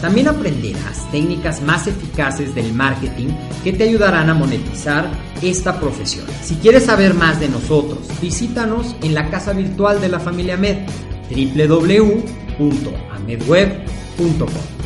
También aprenderás técnicas más eficaces del marketing que te ayudarán a monetizar esta profesión. Si quieres saber más de nosotros, visítanos en la casa virtual de la familia Med, www.amedweb.com.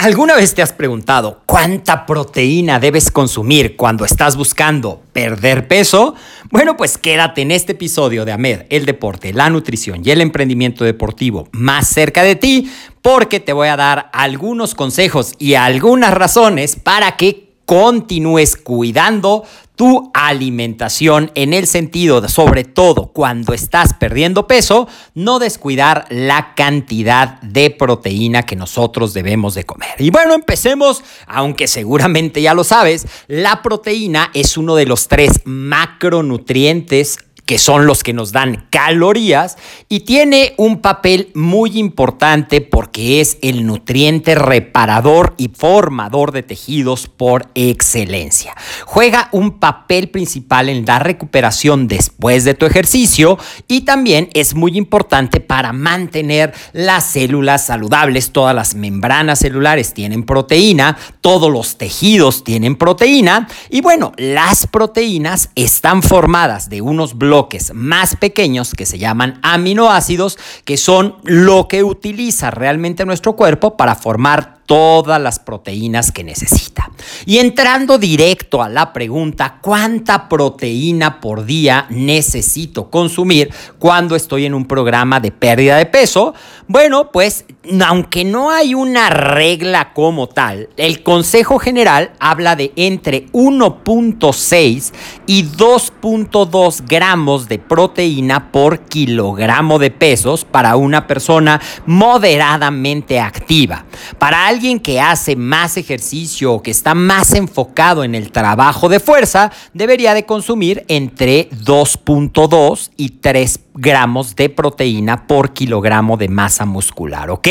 ¿Alguna vez te has preguntado cuánta proteína debes consumir cuando estás buscando perder peso? Bueno, pues quédate en este episodio de AMED, el deporte, la nutrición y el emprendimiento deportivo más cerca de ti, porque te voy a dar algunos consejos y algunas razones para que continúes cuidando tu alimentación en el sentido de, sobre todo cuando estás perdiendo peso, no descuidar la cantidad de proteína que nosotros debemos de comer. Y bueno, empecemos, aunque seguramente ya lo sabes, la proteína es uno de los tres macronutrientes que son los que nos dan calorías, y tiene un papel muy importante porque es el nutriente reparador y formador de tejidos por excelencia. Juega un papel principal en la recuperación después de tu ejercicio y también es muy importante para mantener las células saludables. Todas las membranas celulares tienen proteína, todos los tejidos tienen proteína y bueno, las proteínas están formadas de unos bloques más pequeños que se llaman aminoácidos, que son lo que utiliza realmente nuestro cuerpo para formar todas las proteínas que necesita. Y entrando directo a la pregunta, ¿cuánta proteína por día necesito consumir cuando estoy en un programa de pérdida de peso? Bueno, pues aunque no hay una regla como tal, el Consejo General habla de entre 1.6 y 2.2 gramos de proteína por kilogramo de pesos para una persona moderadamente activa. Para alguien que hace más ejercicio o que está más enfocado en el trabajo de fuerza debería de consumir entre 2.2 y 3 gramos de proteína por kilogramo de masa muscular, ¿ok?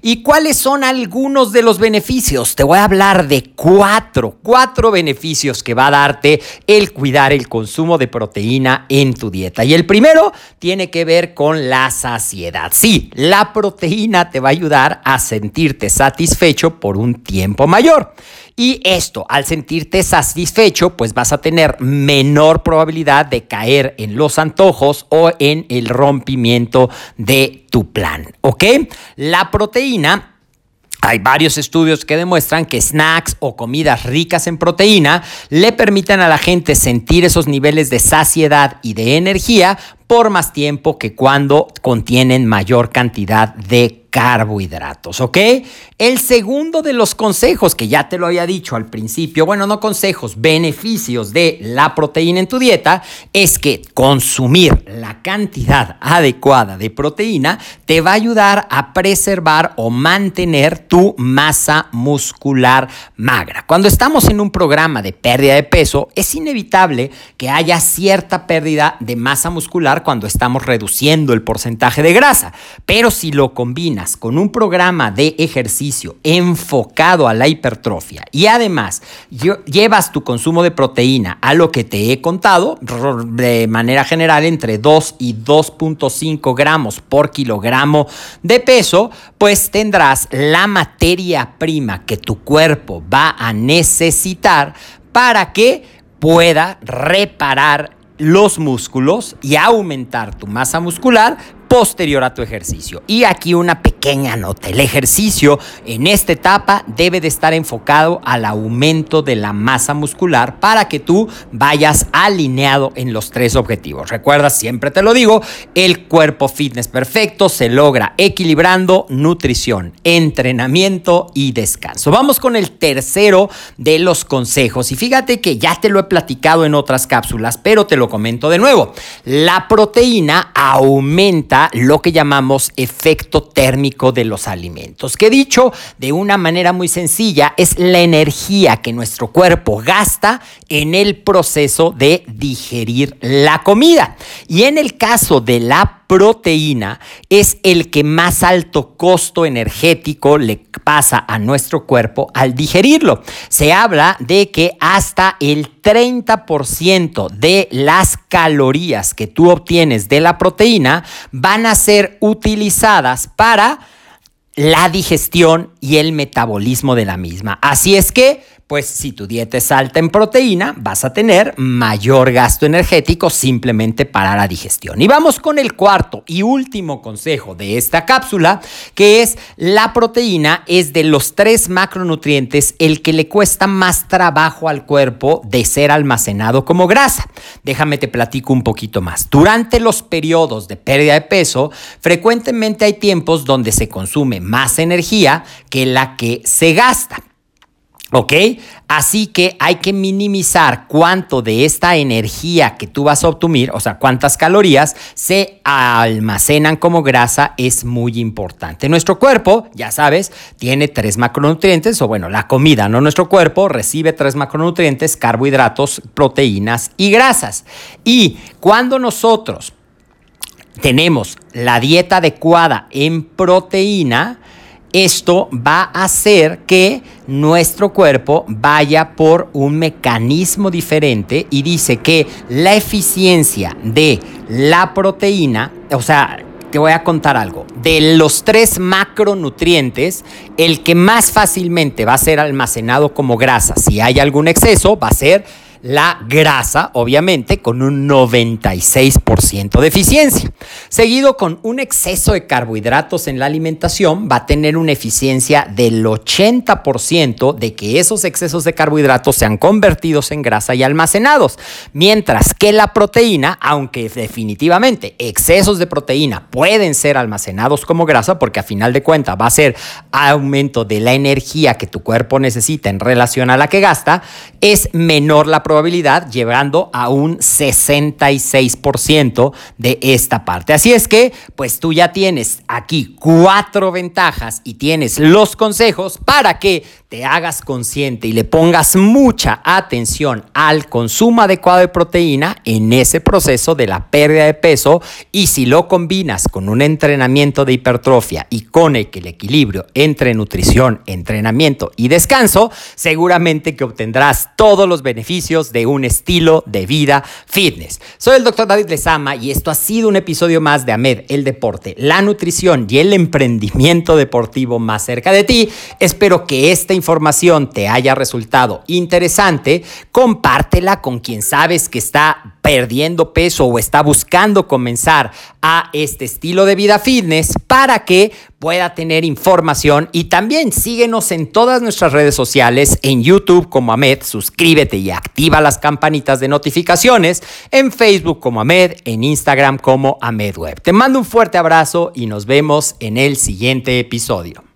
¿Y cuáles son algunos de los beneficios? Te voy a hablar de cuatro, cuatro beneficios que va a darte el cuidar el consumo de proteína en tu dieta. Y el primero tiene que ver con la saciedad. Sí, la proteína te va a ayudar a sentirte satisfecho por un tiempo mayor. Y esto, al sentirte satisfecho, pues vas a tener menor probabilidad de caer en los antojos o en el rompimiento de tu plan, ¿ok? La proteína hay varios estudios que demuestran que snacks o comidas ricas en proteína le permiten a la gente sentir esos niveles de saciedad y de energía por más tiempo que cuando contienen mayor cantidad de carbohidratos, ¿ok? El segundo de los consejos que ya te lo había dicho al principio, bueno, no consejos, beneficios de la proteína en tu dieta, es que consumir la cantidad adecuada de proteína te va a ayudar a preservar o mantener tu masa muscular magra. Cuando estamos en un programa de pérdida de peso, es inevitable que haya cierta pérdida de masa muscular cuando estamos reduciendo el porcentaje de grasa, pero si lo combinas con un programa de ejercicio enfocado a la hipertrofia y además llevas tu consumo de proteína a lo que te he contado, de manera general entre 2 y 2.5 gramos por kilogramo de peso, pues tendrás la materia prima que tu cuerpo va a necesitar para que pueda reparar los músculos y aumentar tu masa muscular posterior a tu ejercicio. Y aquí una pequeña nota. El ejercicio en esta etapa debe de estar enfocado al aumento de la masa muscular para que tú vayas alineado en los tres objetivos. Recuerda, siempre te lo digo, el cuerpo fitness perfecto se logra equilibrando nutrición, entrenamiento y descanso. Vamos con el tercero de los consejos. Y fíjate que ya te lo he platicado en otras cápsulas, pero te lo comento de nuevo. La proteína aumenta lo que llamamos efecto térmico de los alimentos, que dicho de una manera muy sencilla es la energía que nuestro cuerpo gasta en el proceso de digerir la comida. Y en el caso de la proteína es el que más alto costo energético le pasa a nuestro cuerpo al digerirlo. Se habla de que hasta el 30% de las calorías que tú obtienes de la proteína van a ser utilizadas para la digestión y el metabolismo de la misma. Así es que pues si tu dieta es alta en proteína, vas a tener mayor gasto energético simplemente para la digestión. Y vamos con el cuarto y último consejo de esta cápsula, que es la proteína es de los tres macronutrientes el que le cuesta más trabajo al cuerpo de ser almacenado como grasa. Déjame te platico un poquito más. Durante los periodos de pérdida de peso, frecuentemente hay tiempos donde se consume más energía que la que se gasta. ¿Ok? Así que hay que minimizar cuánto de esta energía que tú vas a obtener, o sea, cuántas calorías se almacenan como grasa es muy importante. Nuestro cuerpo, ya sabes, tiene tres macronutrientes, o bueno, la comida, ¿no? Nuestro cuerpo recibe tres macronutrientes, carbohidratos, proteínas y grasas. Y cuando nosotros tenemos la dieta adecuada en proteína, esto va a hacer que nuestro cuerpo vaya por un mecanismo diferente y dice que la eficiencia de la proteína, o sea, te voy a contar algo. De los tres macronutrientes, el que más fácilmente va a ser almacenado como grasa, si hay algún exceso, va a ser la grasa, obviamente, con un 96% de eficiencia. Seguido con un exceso de carbohidratos en la alimentación, va a tener una eficiencia del 80% de que esos excesos de carbohidratos sean convertidos en grasa y almacenados. Mientras que la proteína, aunque definitivamente excesos de proteína pueden ser almacenados como grasa, porque a final de cuentas va a ser aumento de la energía que tu cuerpo necesita en relación a la que gasta, es menor la probabilidad, llevando a un 66% de esta parte. Así es que, pues tú ya tienes aquí cuatro ventajas y tienes los consejos para que te hagas consciente y le pongas mucha atención al consumo adecuado de proteína en ese proceso de la pérdida de peso y si lo combinas con un entrenamiento de hipertrofia y con el equilibrio entre nutrición, entrenamiento y descanso, seguramente que obtendrás todos los beneficios de un estilo de vida fitness. Soy el doctor David Lezama y esto ha sido un episodio más de AMED, el deporte, la nutrición y el emprendimiento deportivo más cerca de ti. Espero que esta información te haya resultado interesante. Compártela con quien sabes que está perdiendo peso o está buscando comenzar a este estilo de vida fitness para que pueda tener información y también síguenos en todas nuestras redes sociales, en YouTube como Ahmed, suscríbete y activa las campanitas de notificaciones, en Facebook como Ahmed, en Instagram como Ahmed Web. Te mando un fuerte abrazo y nos vemos en el siguiente episodio.